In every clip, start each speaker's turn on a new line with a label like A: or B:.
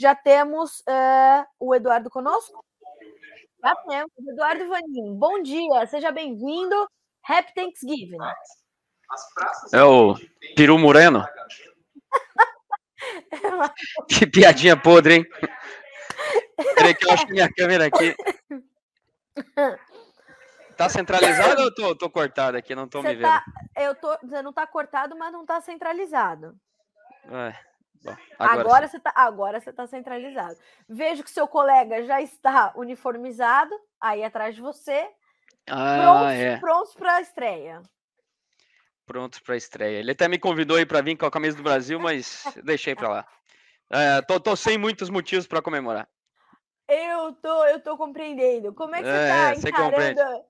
A: Já temos uh, o Eduardo conosco? Já temos. Eduardo Vanim, bom dia, seja bem-vindo. Happy Thanksgiving.
B: É o Peru Moreno. que piadinha podre, hein? Peraí que eu acho que minha câmera aqui. Tá centralizado ou eu tô, tô cortado aqui? Não tô Cê me vendo.
A: Tá, eu tô, você não tá cortado, mas não tá centralizado.
B: É,
A: bom, agora, agora você tá, agora você tá centralizado. Vejo que seu colega já está uniformizado aí atrás de você.
B: Ah,
A: prontos,
B: é.
A: para a estreia.
B: Prontos para a estreia. Ele até me convidou aí para vir com a camisa do Brasil, mas deixei para lá. É, tô, tô sem muitos motivos para comemorar.
A: Eu tô, eu tô compreendendo. Como é que você é, tá encarando?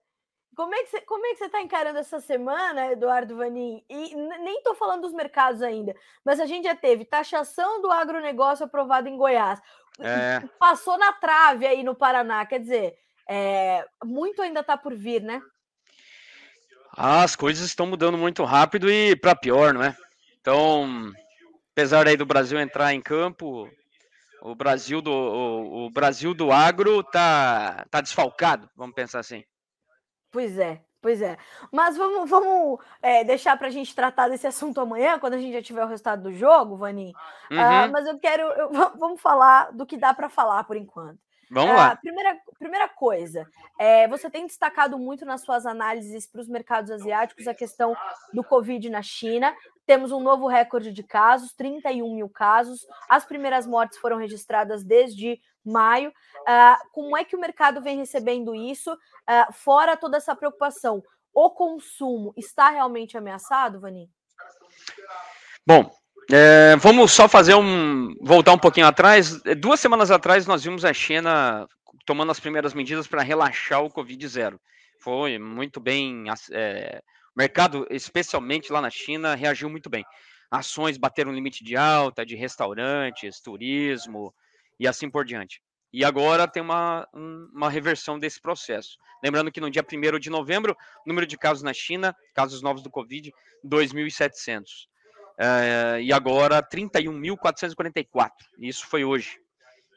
A: Como é, que você, como é que você está encarando essa semana, Eduardo Vanin? E nem estou falando dos mercados ainda, mas a gente já teve taxação do agronegócio aprovado em Goiás. É. Passou na trave aí no Paraná. Quer dizer, é, muito ainda está por vir, né?
B: Ah, as coisas estão mudando muito rápido e para pior, não é? Então, apesar aí do Brasil entrar em campo, o Brasil do, o, o Brasil do agro tá, tá desfalcado, vamos pensar assim.
A: Pois é, pois é. Mas vamos, vamos é, deixar para a gente tratar desse assunto amanhã, quando a gente já tiver o resultado do jogo, Vanin. Uhum. Uh, mas eu quero. Eu, vamos falar do que dá para falar por enquanto.
B: Vamos lá.
A: Uh, primeira, primeira coisa, é, você tem destacado muito nas suas análises para os mercados asiáticos a questão do Covid na China. Temos um novo recorde de casos, 31 mil casos. As primeiras mortes foram registradas desde maio. Uh, como é que o mercado vem recebendo isso? Uh, fora toda essa preocupação, o consumo está realmente ameaçado, Vani?
B: Bom, é, vamos só fazer um. voltar um pouquinho atrás. Duas semanas atrás, nós vimos a China tomando as primeiras medidas para relaxar o Covid zero. Foi muito bem. É, o mercado, especialmente lá na China, reagiu muito bem. Ações bateram limite de alta, de restaurantes, turismo e assim por diante. E agora tem uma, uma reversão desse processo. Lembrando que no dia 1 de novembro, o número de casos na China, casos novos do Covid, 2.700. Uh, e agora 31.444. Isso foi hoje.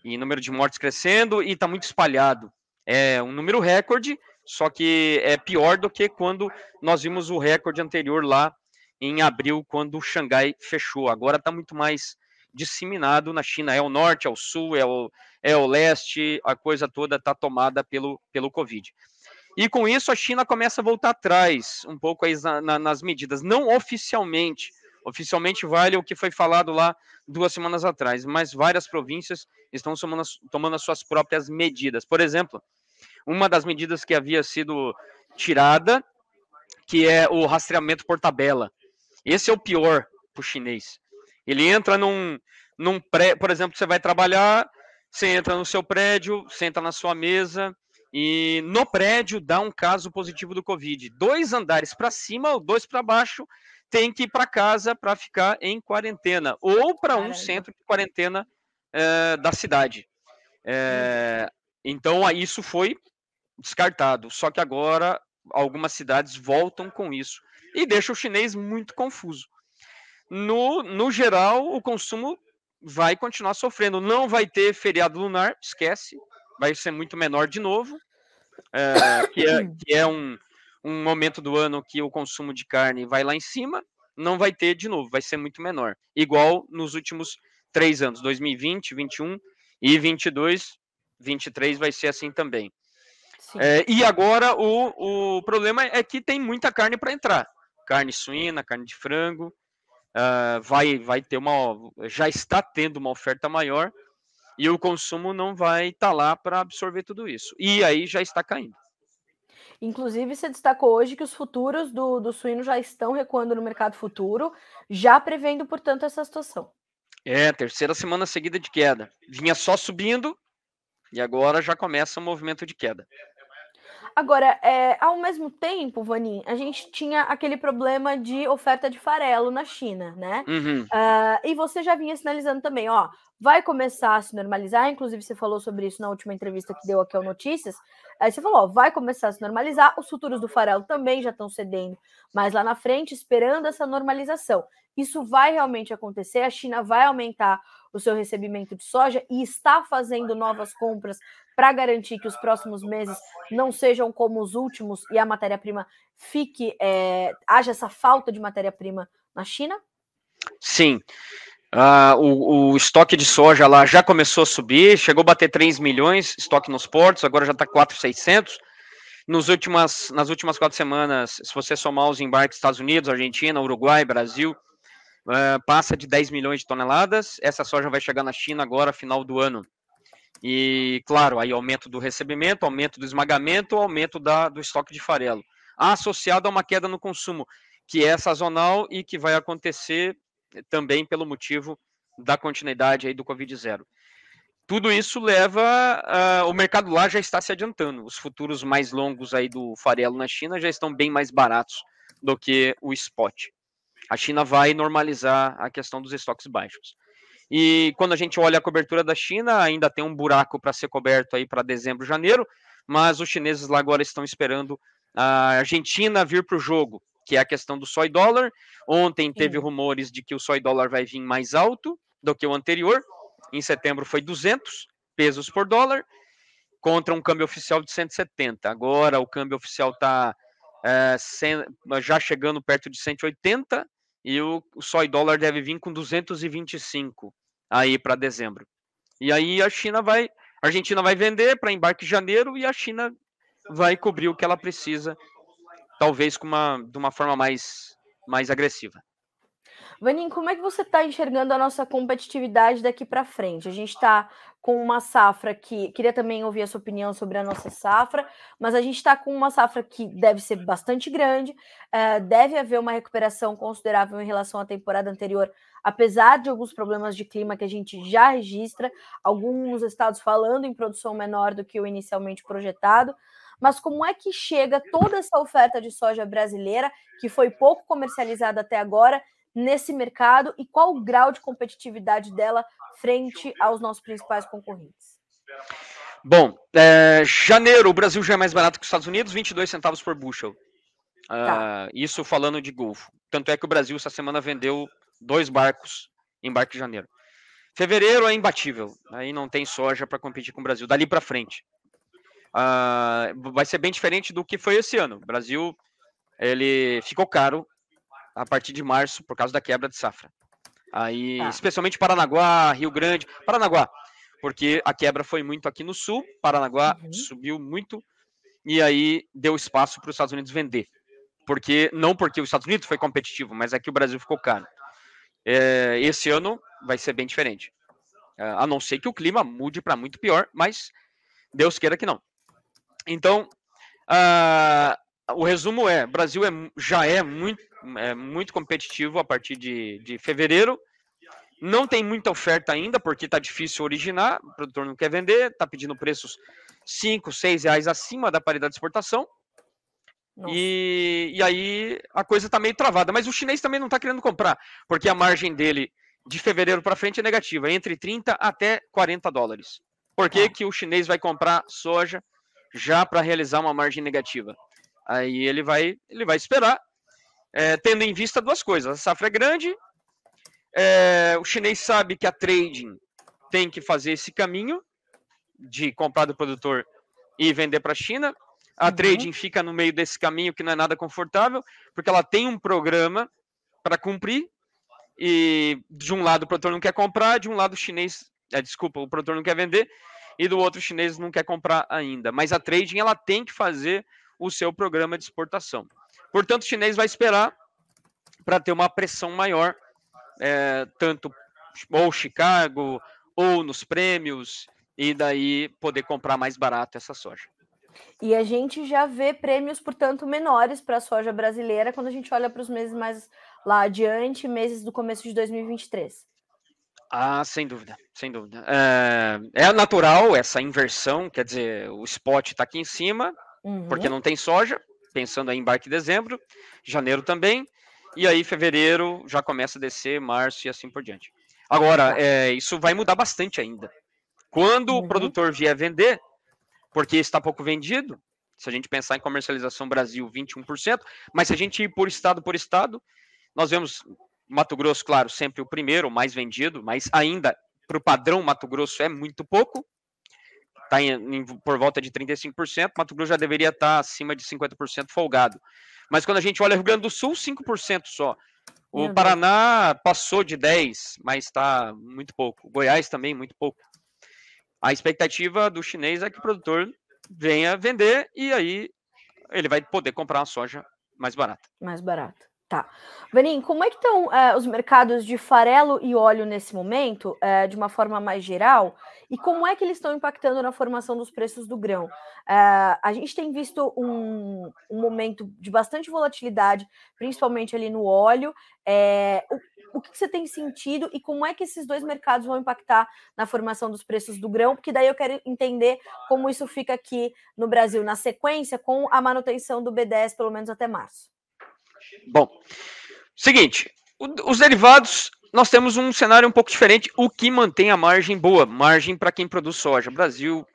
B: E número de mortes crescendo e está muito espalhado. É um número recorde, só que é pior do que quando nós vimos o recorde anterior lá em abril, quando o Xangai fechou. Agora está muito mais disseminado na China. É o norte, é o sul, é o, é o leste, a coisa toda está tomada pelo, pelo Covid. E com isso a China começa a voltar atrás um pouco aí na, na, nas medidas, não oficialmente, Oficialmente vale o que foi falado lá duas semanas atrás, mas várias províncias estão tomando, tomando as suas próprias medidas. Por exemplo, uma das medidas que havia sido tirada, que é o rastreamento por tabela. Esse é o pior para o chinês. Ele entra num, num pré, por exemplo, você vai trabalhar, você entra no seu prédio, senta na sua mesa e no prédio dá um caso positivo do Covid. Dois andares para cima ou dois para baixo tem que ir para casa para ficar em quarentena ou para um centro de quarentena é, da cidade. É, então, isso foi descartado. Só que agora algumas cidades voltam com isso e deixa o chinês muito confuso. No, no geral, o consumo vai continuar sofrendo. Não vai ter feriado lunar, esquece, vai ser muito menor de novo, é, que, é, que é um, um momento do ano que o consumo de carne vai lá em cima, não vai ter de novo, vai ser muito menor. Igual nos últimos três anos, 2020, 21 e 22, 23 vai ser assim também. É, e agora o, o problema é que tem muita carne para entrar. Carne suína, carne de frango, uh, vai, vai ter uma. Já está tendo uma oferta maior e o consumo não vai estar tá lá para absorver tudo isso. E aí já está caindo.
A: Inclusive, você destacou hoje que os futuros do, do suíno já estão recuando no mercado futuro, já prevendo, portanto, essa situação.
B: É, terceira semana seguida de queda. Vinha só subindo e agora já começa o um movimento de queda.
A: Agora, é, ao mesmo tempo, Vanin, a gente tinha aquele problema de oferta de farelo na China, né?
B: Uhum.
A: Uh, e você já vinha sinalizando também, ó, vai começar a se normalizar. Inclusive, você falou sobre isso na última entrevista que deu aqui ao Notícias. Aí você falou: ó, vai começar a se normalizar. Os futuros do farelo também já estão cedendo, mas lá na frente, esperando essa normalização. Isso vai realmente acontecer. A China vai aumentar o seu recebimento de soja e está fazendo novas compras para garantir que os próximos meses não sejam como os últimos e a matéria-prima fique, é, haja essa falta de matéria-prima na China?
B: Sim. Uh, o, o, estoque de soja lá já começou a subir, chegou a bater 3 milhões, estoque nos portos, agora já está 4,600. Nos últimas, nas últimas quatro semanas, se você somar os embarques Estados Unidos, Argentina, Uruguai, Brasil, uh, passa de 10 milhões de toneladas. Essa soja vai chegar na China agora, final do ano. E, claro, aí aumento do recebimento, aumento do esmagamento, aumento da, do estoque de farelo, associado a uma queda no consumo, que é sazonal e que vai acontecer também pelo motivo da continuidade aí do Covid zero. Tudo isso leva uh, o mercado lá já está se adiantando. Os futuros mais longos aí do farelo na China já estão bem mais baratos do que o spot. A China vai normalizar a questão dos estoques baixos. E quando a gente olha a cobertura da China, ainda tem um buraco para ser coberto aí para dezembro, janeiro, mas os chineses lá agora estão esperando a Argentina vir para o jogo que é a questão do soy dólar. Ontem teve Sim. rumores de que o soy dólar vai vir mais alto do que o anterior. Em setembro foi 200 pesos por dólar, contra um câmbio oficial de 170. Agora o câmbio oficial está é, já chegando perto de 180 e o, o soy dólar deve vir com 225 aí para dezembro. E aí a China vai, a Argentina vai vender para embarque em janeiro e a China vai cobrir o que ela precisa talvez com uma, de uma forma mais, mais agressiva.
A: Vanin, como é que você está enxergando a nossa competitividade daqui para frente? A gente está com uma safra que. Queria também ouvir a sua opinião sobre a nossa safra, mas a gente está com uma safra que deve ser bastante grande, uh, deve haver uma recuperação considerável em relação à temporada anterior, apesar de alguns problemas de clima que a gente já registra, alguns estados falando em produção menor do que o inicialmente projetado mas como é que chega toda essa oferta de soja brasileira, que foi pouco comercializada até agora, nesse mercado e qual o grau de competitividade dela frente aos nossos principais concorrentes?
B: Bom, é, janeiro, o Brasil já é mais barato que os Estados Unidos, 22 centavos por bushel. Tá. Uh, isso falando de Golfo. Tanto é que o Brasil essa semana vendeu dois barcos em barco de janeiro. Fevereiro é imbatível. Aí não tem soja para competir com o Brasil. Dali para frente uh, vai ser bem diferente do que foi esse ano. O Brasil ele ficou caro a partir de março por causa da quebra de safra. Aí, ah. especialmente Paranaguá, Rio Grande, Paranaguá, porque a quebra foi muito aqui no sul, Paranaguá uhum. subiu muito e aí deu espaço para os Estados Unidos vender. Porque não porque os Estados Unidos foi competitivo, mas é que o Brasil ficou caro. É, esse ano vai ser bem diferente. É, a não ser que o clima mude para muito pior, mas Deus queira que não. Então, uh, o resumo é: o Brasil é, já é muito, é muito competitivo a partir de, de fevereiro. Não tem muita oferta ainda, porque está difícil originar, o produtor não quer vender, está pedindo preços 5, 6 reais acima da paridade de exportação. E, e, aí a coisa está meio travada. Mas o chinês também não está querendo comprar, porque a margem dele de fevereiro para frente é negativa, entre 30 até 40 dólares. Por que, é. que o chinês vai comprar soja já para realizar uma margem negativa. Aí ele vai, ele vai esperar, é, tendo em vista duas coisas. A safra é grande, é, o chinês sabe que a trading tem que fazer esse caminho de comprar do produtor e vender para a China. A uhum. trading fica no meio desse caminho que não é nada confortável, porque ela tem um programa para cumprir e de um lado o produtor não quer comprar, de um lado o chinês, é, desculpa, o produtor não quer vender e do outro chinês não quer comprar ainda. Mas a trading ela tem que fazer o seu programa de exportação. Portanto, o chinês vai esperar para ter uma pressão maior, é, tanto ou Chicago ou nos prêmios, e daí poder comprar mais barato essa soja.
A: E a gente já vê prêmios, portanto, menores para a soja brasileira quando a gente olha para os meses mais lá adiante, meses do começo de 2023.
B: Ah, sem dúvida, sem dúvida. É, é natural essa inversão, quer dizer, o spot está aqui em cima, uhum. porque não tem soja, pensando aí em embarque em dezembro, janeiro também, e aí fevereiro já começa a descer, março e assim por diante. Agora, é, isso vai mudar bastante ainda. Quando uhum. o produtor vier vender, porque está pouco vendido, se a gente pensar em comercialização Brasil, 21%, mas se a gente ir por estado por estado, nós vemos Mato Grosso, claro, sempre o primeiro, o mais vendido, mas ainda para o padrão Mato Grosso é muito pouco, está por volta de 35%, Mato Grosso já deveria estar tá acima de 50% folgado. Mas quando a gente olha Rio Grande do Sul, 5% só. O Meu Paraná Deus. passou de 10, mas está muito pouco. Goiás também, muito pouco. A expectativa do chinês é que o produtor venha vender e aí ele vai poder comprar uma soja mais barata.
A: Mais barata. Tá. Vanim, como é que estão uh, os mercados de farelo e óleo nesse momento, uh, de uma forma mais geral, e como é que eles estão impactando na formação dos preços do grão? Uh, a gente tem visto um, um, momento de bastante volatilidade, principalmente ali no óleo. o, o que, que você tem sentido e como é que esses dois mercados vão impactar na formação dos preços do grão? Porque daí eu quero entender como isso fica aqui no Brasil na sequência com a manutenção do B10 pelo menos até março.
B: Bom, seguinte, os derivados, nós temos um cenário um pouco diferente, o que mantém a margem boa, margem para quem produz soja. Brasil,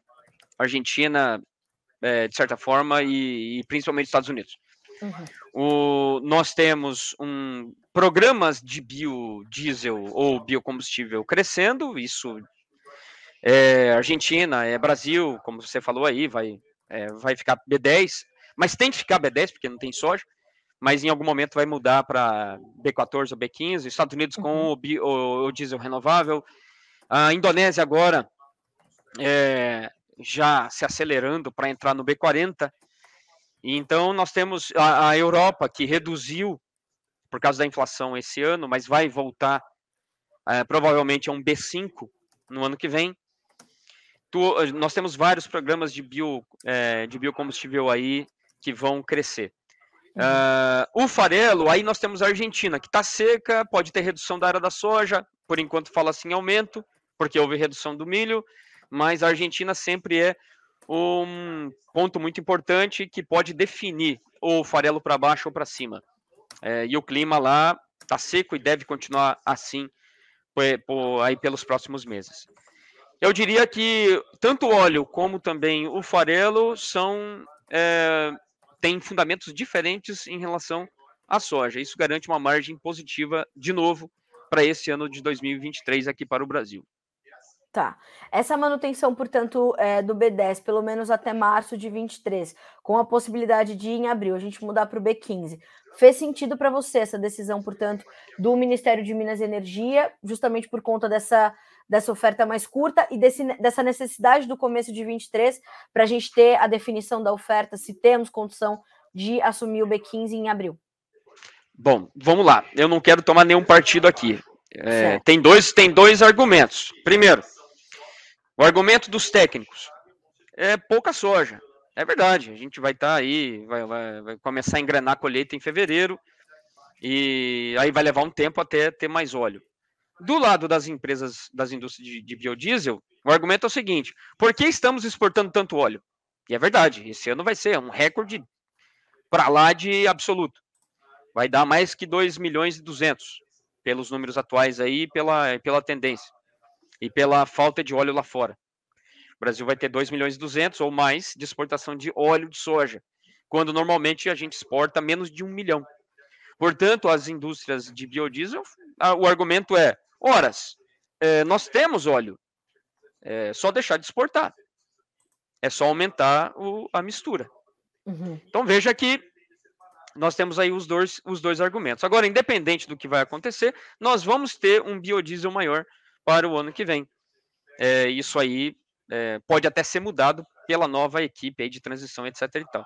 B: Argentina, é, de certa forma, e, e, principalmente Estados Unidos. Uhum. O, nós temos um, programas de biodiesel ou biocombustível crescendo, isso é Argentina, é Brasil, como você falou aí, vai, é, vai ficar B10, mas tem que ficar B10 porque não tem soja mas em algum momento vai mudar para B14 ou B15. Estados Unidos com uhum. o, bio, o, o, diesel renovável. A Indonésia agora é, já se acelerando para entrar no B40. Então nós temos a, a, Europa que reduziu por causa da inflação esse ano, mas vai voltar é, provavelmente a um B5 no ano que vem. Tu, nós temos vários programas de, bio, é, de biocombustível aí que vão crescer. Uh, o farelo, aí nós temos a Argentina, que está seca, pode ter redução da área da soja, por enquanto fala assim aumento, porque houve redução do milho, mas a Argentina sempre é um ponto muito importante que pode definir o farelo para baixo ou para cima. É, e o clima lá está seco e deve continuar assim aí pelos próximos meses. Eu diria que tanto o óleo como também o farelo são é, tem fundamentos diferentes em relação à soja. Isso garante uma margem positiva, de novo, para esse ano de 2023 aqui para o Brasil.
A: Tá. Essa manutenção, portanto, é, do B10, pelo menos até março de 23, com a possibilidade de em abril a gente mudar para o B15, fez sentido para você essa decisão, portanto, do Ministério de Minas e Energia, justamente por conta dessa, dessa oferta mais curta e desse, dessa necessidade do começo de 23 para a gente ter a definição da oferta, se temos condição de assumir o B15 em abril?
B: Bom, vamos lá. Eu não quero tomar nenhum partido aqui. É, tem, dois, tem dois argumentos. Primeiro, o argumento dos técnicos é pouca soja. É verdade, a gente vai estar tá aí, vai, vai, vai, começar a engrenar a colheita em fevereiro e aí vai levar um tempo até ter mais óleo. Do lado das empresas, das indústrias de, de biodiesel, o argumento é o seguinte: por que estamos exportando tanto óleo? E é verdade, esse ano vai ser um recorde para lá de absoluto. Vai dar mais que 2 milhões e 200, pelos números atuais aí, pela, pela tendência e pela falta de óleo lá fora. O Brasil vai ter 2 milhões e 200 ou mais de exportação de óleo de soja, quando normalmente a gente exporta menos de um milhão. Portanto, as indústrias de biodiesel, o argumento é: horas, é, nós temos óleo, é só deixar de exportar, é só aumentar o, a mistura. Uhum. Então veja que nós temos aí os dois, os dois argumentos. Agora, independente do que vai acontecer, nós vamos ter um biodiesel maior para o ano que vem. É, isso aí é, pode até ser mudado pela nova equipe aí de transição, etc. E tal.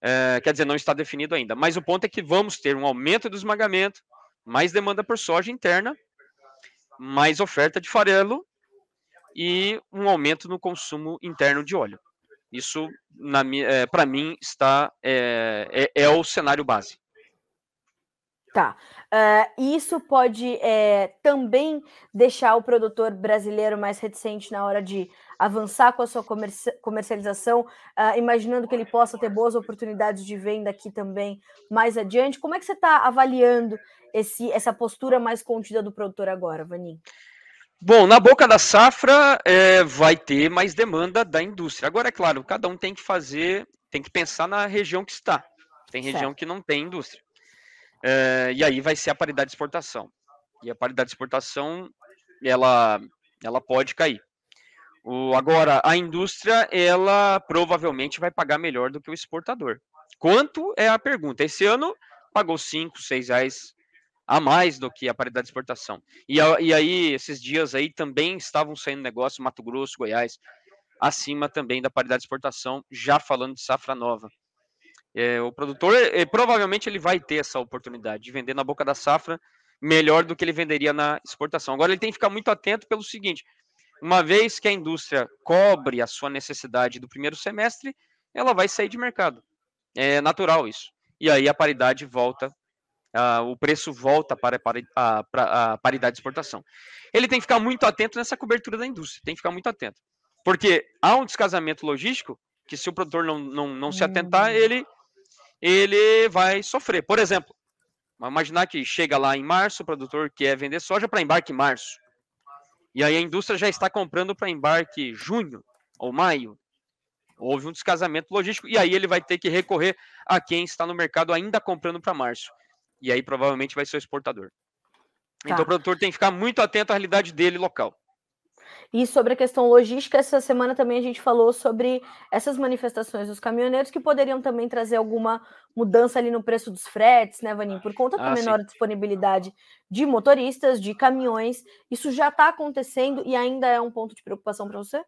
B: É, quer dizer, não está definido ainda. Mas o ponto é que vamos ter um aumento do esmagamento, mais demanda por soja interna, mais oferta de farelo e um aumento no consumo interno de óleo. Isso, é, para mim, está é, é, é o cenário base.
A: Tá. Uh, isso pode é, também deixar o produtor brasileiro mais reticente na hora de avançar com a sua comercialização, uh, imaginando que ele possa ter boas oportunidades de venda aqui também mais adiante. Como é que você está avaliando esse, essa postura mais contida do produtor agora, Vanin?
B: Bom, na boca da safra é, vai ter mais demanda da indústria. Agora, é claro, cada um tem que fazer, tem que pensar na região que está. Tem região certo. que não tem indústria. É, e aí vai ser a paridade de exportação. E a paridade de exportação, ela, ela pode cair. O, agora, a indústria, ela provavelmente vai pagar melhor do que o exportador. Quanto é a pergunta? Esse ano pagou 5, 6 reais a mais do que a paridade de exportação. E, e aí, esses dias aí também estavam saindo negócios, Mato Grosso, Goiás, acima também da paridade de exportação, já falando de safra nova. É, o produtor, é, provavelmente, ele vai ter essa oportunidade de vender na boca da safra melhor do que ele venderia na exportação. Agora, ele tem que ficar muito atento pelo seguinte: uma vez que a indústria cobre a sua necessidade do primeiro semestre, ela vai sair de mercado. É natural isso. E aí a paridade volta uh, o preço volta para, para a, para a paridade de exportação. Ele tem que ficar muito atento nessa cobertura da indústria, tem que ficar muito atento. Porque há um descasamento logístico que se o produtor não, não, não se atentar, hum. ele, ele vai sofrer. Por exemplo, imaginar que chega lá em março, o produtor quer vender soja para embarque em março. E aí a indústria já está comprando para embarque junho ou maio. Houve um descasamento logístico e aí ele vai ter que recorrer a quem está no mercado ainda comprando para março e aí provavelmente vai ser o exportador. Tá. Então o produtor tem que ficar muito atento à realidade dele local.
A: E sobre a questão logística, essa semana também a gente falou sobre essas manifestações dos caminhoneiros que poderiam também trazer alguma mudança ali no preço dos fretes, né, Vaninho? Por conta da ah, menor sim. disponibilidade de motoristas, de caminhões. Isso já está acontecendo e ainda é um ponto de preocupação para você?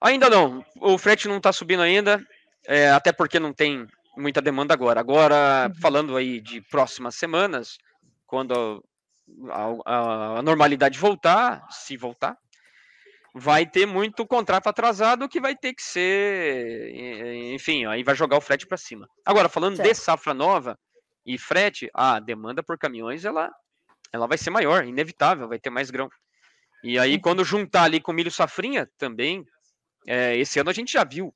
B: Ainda não. O frete não está subindo ainda, é, até porque não tem muita demanda agora. Agora, uhum. falando aí de próximas semanas, quando a, a, a, normalidade voltar, se voltar, vai ter muito contrato atrasado que vai ter que ser, enfim, aí vai jogar o frete para cima. Agora, falando certo. de safra nova e frete, a demanda por caminhões ela, ela vai ser maior, inevitável, vai ter mais grão. E aí, uhum. quando juntar ali com milho safrinha, também, é, esse ano a gente já viu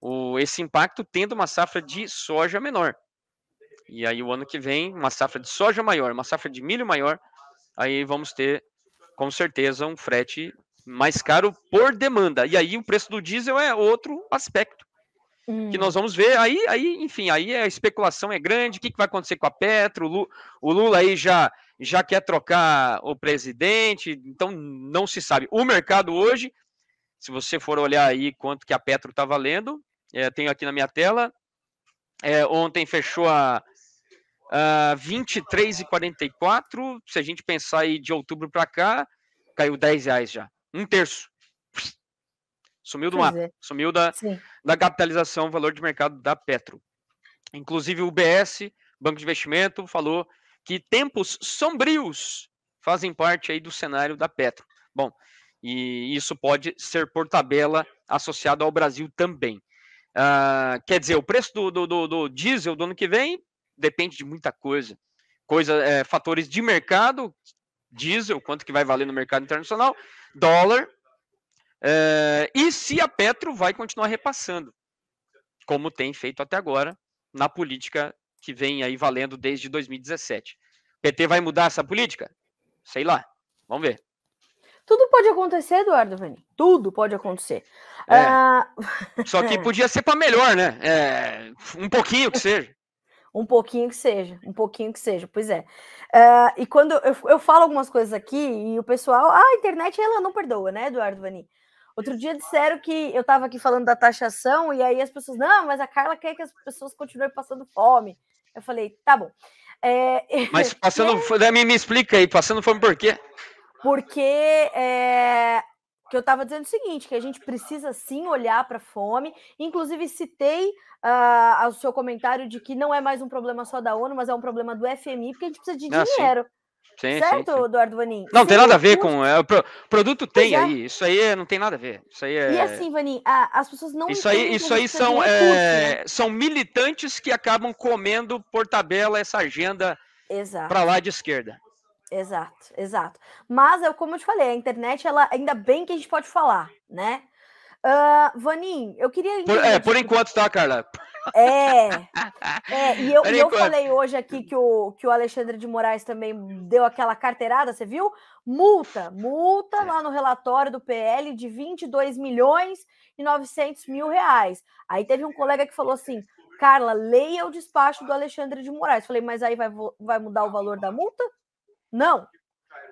B: o, esse impacto tendo uma safra de soja menor. E aí o ano que vem, uma safra de soja maior, uma safra de milho maior, aí vamos ter com certeza um frete mais caro por demanda. E aí o preço do diesel é outro aspecto hum. que nós vamos ver. Aí, aí, enfim, aí a especulação é grande. O que, que vai acontecer com a Petro? O Lula aí já já quer trocar o presidente, então não se sabe. O mercado hoje, se você for olhar aí quanto que a Petro está valendo, é, tenho aqui na minha tela. É, ontem fechou a, a 23,44. Se a gente pensar aí de outubro para cá, caiu 10 reais já. Um terço. Sumiu do mapa. É. Sumiu da, da capitalização, valor de mercado da Petro. Inclusive o BS, Banco de Investimento, falou que tempos sombrios fazem parte aí do cenário da Petro. Bom, e isso pode ser por tabela associado ao Brasil também. Uh, quer dizer, o preço do, do, do, do, diesel do ano que vem depende de muita coisa. coisa é, fatores de mercado, diesel, quanto que vai valer no mercado internacional, dólar, é, e se a Petro vai continuar repassando, como tem feito até agora, na política que vem aí valendo desde 2017. PT vai mudar essa política? Sei lá, vamos ver.
A: Tudo pode acontecer, Eduardo Vani. Tudo pode acontecer.
B: É. Ah... Só que podia ser para melhor, né? É... Um pouquinho que seja.
A: um pouquinho que seja, um pouquinho que seja, pois é. Uh, e quando eu, eu falo algumas coisas aqui e o pessoal, ah, a internet ela não perdoa, né, Eduardo Vani? Outro dia disseram que eu estava aqui falando da taxação e aí as pessoas, não, mas a Carla quer que as pessoas continuem passando fome. Eu falei, tá bom.
B: É... Mas passando, me, me explica aí, passando fome por quê?
A: Porque é, que eu estava dizendo o seguinte, que a gente precisa sim olhar para a fome. Inclusive, citei uh, o seu comentário de que não é mais um problema só da ONU, mas é um problema do FMI, porque a gente precisa de ah, dinheiro. Sim. certo, sim, sim. Eduardo Vanin?
B: Não, tem nada a ver com. É, o produto tem é. aí. Isso aí não tem nada a ver. Isso aí é...
A: E assim, Vanin, a, as pessoas não.
B: Isso aí, isso aí são, recurso, é, né? são militantes que acabam comendo por tabela essa agenda para lá de esquerda.
A: Exato, exato. Mas eu, como eu te falei, a internet, ela ainda bem que a gente pode falar, né? Uh, Vanin, eu queria.
B: Por, é, por enquanto, tá, Carla?
A: É, é e eu, e eu falei hoje aqui que o, que o Alexandre de Moraes também deu aquela carteirada, você viu? Multa, multa lá no relatório do PL de 22 milhões e 900 mil reais. Aí teve um colega que falou assim, Carla, leia o despacho do Alexandre de Moraes. Falei, mas aí vai, vai mudar o valor da multa? Não.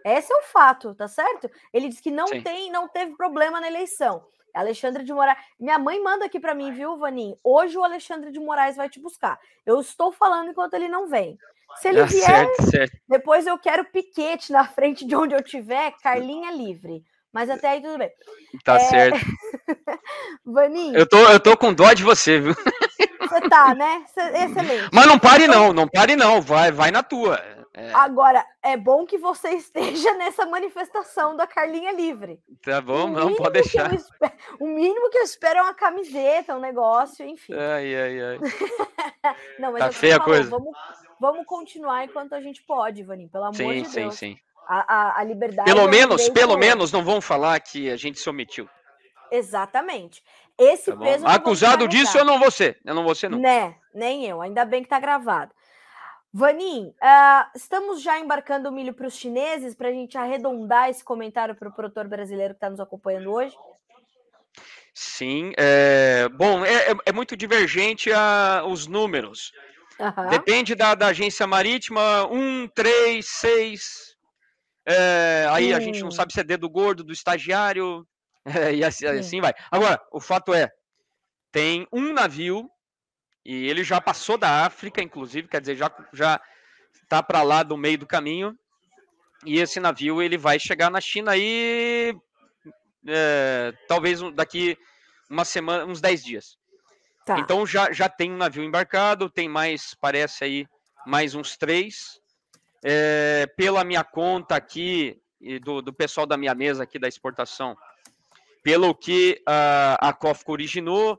A: Esse é o fato, tá certo? Ele disse que não Sim. tem, não teve problema na eleição. Alexandre de Moraes. Minha mãe manda aqui para mim, viu, Vaninho? Hoje o Alexandre de Moraes vai te buscar. Eu estou falando enquanto ele não vem. Se ele ah, vier, certo, certo. depois eu quero piquete na frente de onde eu tiver, Carlinha livre. Mas até aí tudo bem.
B: Tá é... certo. Vaninho. Eu tô, eu tô com dó de você, viu?
A: Você tá, né? Excelente.
B: Mas não pare não, não pare não, vai, vai na tua.
A: É. Agora, é bom que você esteja nessa manifestação da Carlinha Livre.
B: Tá bom, não pode deixar.
A: Espero, o mínimo que eu espero é uma camiseta, um negócio, enfim.
B: Ai, ai, ai.
A: não, mas tá feia a coisa. Vamos, vamos continuar enquanto a gente pode, Vaninho, pelo amor sim, de Deus. Sim, sim, sim. A, a, a liberdade.
B: Pelo menos, pelo menos não vão falar que a gente se omitiu.
A: Exatamente. Esse tá peso.
B: Acusado disso, eu não vou ser. Eu não vou ser, não.
A: Né, nem eu. Ainda bem que tá gravado. Vanin, uh, estamos já embarcando o milho para os chineses para a gente arredondar esse comentário para o produtor brasileiro que está nos acompanhando hoje?
B: Sim, é, bom, é, é, é muito divergente a, os números. Uhum. Depende da, da, agência marítima, um, três, seis. É, aí hum. a gente não hum. sabe se é dedo gordo do estagiário, é, e assim, assim vai. Agora, o fato é, tem um navio e ele já passou da África, inclusive, quer dizer, já já está para lá do meio do caminho. E esse navio ele vai chegar na China aí é, talvez daqui uma semana, uns 10 dias. Tá. Então já, já tem um navio embarcado, tem mais, parece aí, mais uns três. É, pela minha conta aqui, e do, do pessoal da minha mesa aqui da exportação, pelo que a, a COFCO originou,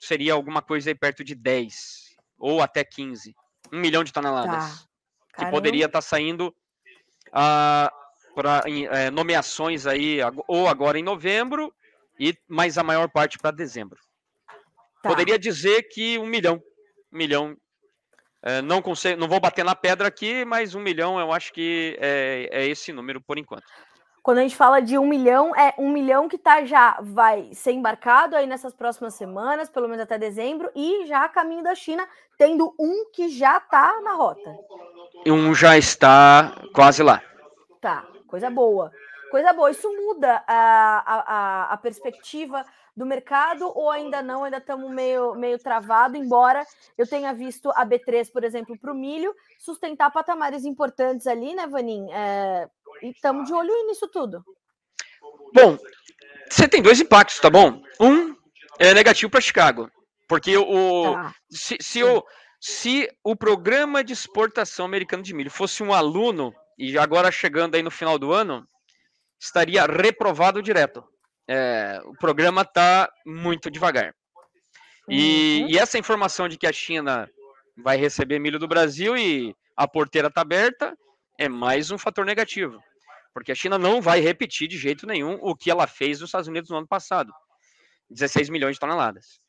B: seria alguma coisa aí perto de 10 ou até 15. Um milhão de toneladas. Tá. Que poderia estar tá saindo ah, para é, nomeações aí, ou agora em novembro, e mais a maior parte para dezembro. Tá. Poderia dizer que um milhão. Um milhão. É, não, consigo, não vou bater na pedra aqui, mas um milhão eu acho que é, é esse número por enquanto.
A: Quando a gente fala de um milhão, é um milhão que tá já vai ser embarcado aí nessas próximas semanas, pelo menos até dezembro, e já a caminho da China, tendo um que já tá na rota.
B: Um já está quase lá.
A: Tá, coisa boa. Coisa boa. Isso muda a, a, a perspectiva do mercado ou ainda não? Ainda estamos meio, meio travado, embora eu tenha visto a B3, por exemplo, para o milho, sustentar patamares importantes ali, né, Vanin? É, e estamos de olho nisso tudo.
B: Bom, você tem dois impactos, tá bom? Um é negativo para Chicago, porque o, tá. se, se, o, se o programa de exportação americano de milho fosse um aluno, e agora chegando aí no final do ano, estaria reprovado direto. É, o programa está muito devagar. E, uhum. e, essa informação de que a China vai receber milho do Brasil e a porteira está aberta é mais um fator negativo. Porque a China não vai repetir de jeito nenhum o que ela fez nos Estados Unidos no ano passado 16 milhões de toneladas.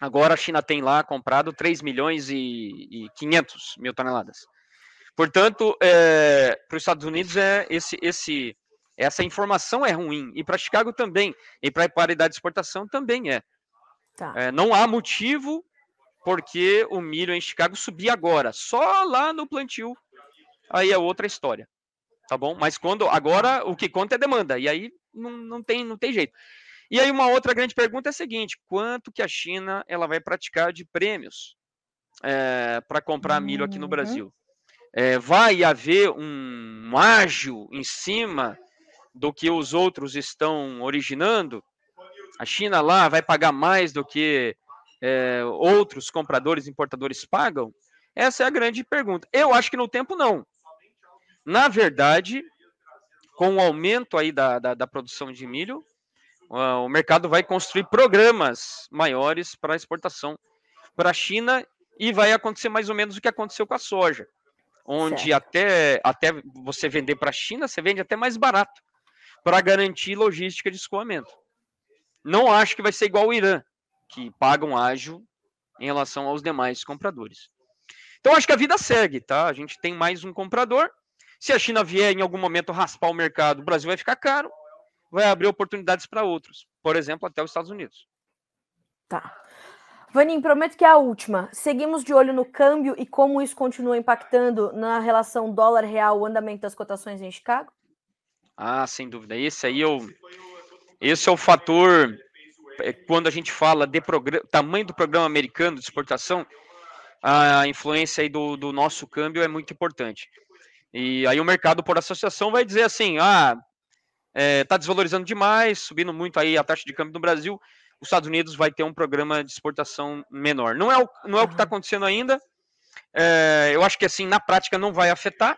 B: Agora a China tem lá comprado 3 milhões e, e 500 mil toneladas. Portanto, é, para os Estados Unidos é esse, esse essa informação é ruim. E para Chicago também. E para a paridade de exportação também é. Tá. é. Não há motivo porque o milho em Chicago subir agora. Só lá no plantio. Aí é outra história. Tá bom? Mas quando. Agora o que conta é demanda. E aí não, não, tem, não tem jeito. E aí uma outra grande pergunta é a seguinte: quanto que a China ela vai praticar de prêmios é, para comprar milho aqui no uhum. Brasil? É, vai haver um ágio em cima do que os outros estão originando? A China lá vai pagar mais do que é, outros compradores importadores pagam? Essa é a grande pergunta. Eu acho que no tempo não. Na verdade, com o aumento aí da, da, da produção de milho, uh, o mercado vai construir programas maiores para exportação para a China e vai acontecer mais ou menos o que aconteceu com a soja, onde até, até você vender para a China, você vende até mais barato para garantir logística de escoamento. Não acho que vai ser igual o Irã, que paga um ágio em relação aos demais compradores. Então acho que a vida segue, tá? A gente tem mais um comprador. Se a China vier em algum momento raspar o mercado, o Brasil vai ficar caro, vai abrir oportunidades para outros, por exemplo, até os Estados Unidos.
A: Tá. Vanim, prometo que é a última. Seguimos de olho no câmbio e como isso continua impactando na relação dólar-real, o andamento das cotações em Chicago?
B: Ah, sem dúvida. Esse aí eu, esse é o fator é, quando a gente fala de tamanho do programa americano de exportação, a influência aí do, do nosso câmbio é muito importante. E aí o mercado por associação vai dizer assim, ah, é, tá desvalorizando demais, subindo muito aí a taxa de câmbio no Brasil, os Estados Unidos vai ter um programa de exportação menor. Não é o, não é o que está acontecendo ainda. É, eu acho que assim, na prática não vai afetar,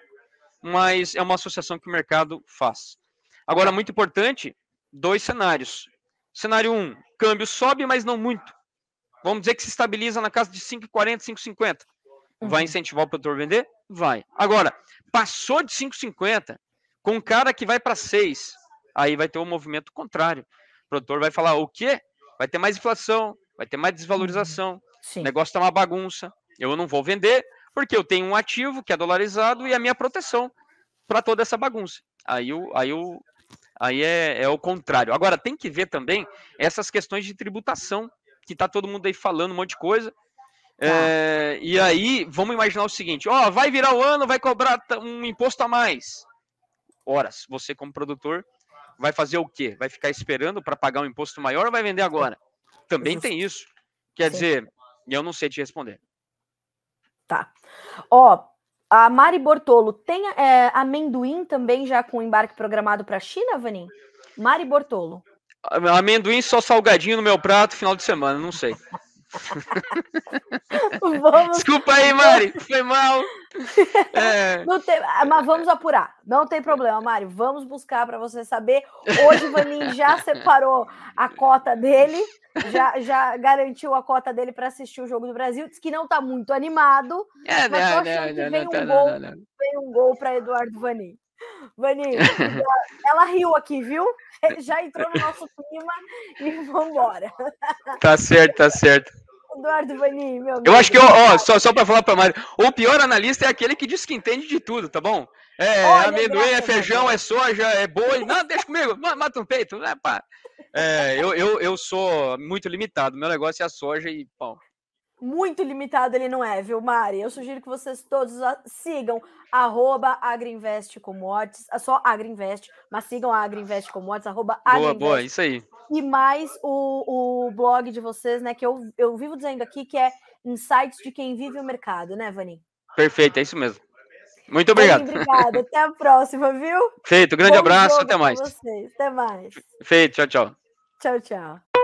B: mas é uma associação que o mercado faz. Agora, muito importante, dois cenários. Cenário 1, um, câmbio sobe, mas não muito. Vamos dizer que se estabiliza na casa de 5,40, 5,50. Vai uhum. incentivar o produtor a vender? Vai. Agora, passou de 5,50 com um cara que vai para 6, aí vai ter um movimento contrário. O produtor vai falar: o quê? Vai ter mais inflação, vai ter mais desvalorização, uhum. o negócio está uma bagunça. Eu não vou vender, porque eu tenho um ativo que é dolarizado e a minha proteção para toda essa bagunça. Aí, o, aí, o, aí é, é o contrário. Agora, tem que ver também essas questões de tributação, que está todo mundo aí falando um monte de coisa. É, e aí, vamos imaginar o seguinte: ó, vai virar o ano, vai cobrar um imposto a mais. Horas, você como produtor vai fazer o quê? Vai ficar esperando para pagar um imposto maior ou vai vender agora? Também tem isso. Quer Sim. dizer, eu não sei te responder.
A: Tá. Ó, a Mari Bortolo, tem é, amendoim também já com embarque programado para a China, Vanim? Mari Bortolo.
B: Amendoim só salgadinho no meu prato final de semana, não sei. Vamos... Desculpa aí, Mari, foi mal.
A: É... Tem... mas vamos apurar, não tem problema, Mari. Vamos buscar para você saber. Hoje o Vanin já separou a cota dele já, já garantiu a cota dele para assistir o jogo do Brasil. Diz que não está muito animado, é, mas não, não, que vem, um gol, vem um gol para Eduardo Vanin. Vanin, ela riu aqui, viu? Já entrou no nosso clima e vambora.
B: Tá certo, tá certo.
A: Eduardo Vanin, meu
B: Eu acho que, ó, ó só, só para falar para Mário, o pior analista é aquele que diz que entende de tudo, tá bom? É, Olha, amendoim, é feijão, é soja, é boi. Não, deixa comigo, mata um peito. Né, pá. É, eu, eu, eu sou muito limitado. Meu negócio é a soja e pão.
A: Muito limitado ele não é, viu, Mari? Eu sugiro que vocês todos sigam arroba Agriinvest Commodities, é só Agriinvest, mas sigam a Agriinvest Commodities, arroba
B: Boa, boa, isso aí.
A: E mais o, o blog de vocês, né, que eu, eu vivo dizendo aqui, que é Insights de quem vive o mercado, né, Vanim?
B: Perfeito, é isso mesmo. Muito obrigado.
A: Bem, obrigada. Até a próxima, viu?
B: Feito. Grande Bom abraço. Até mais.
A: Até mais.
B: Feito. Tchau, tchau.
A: Tchau, tchau.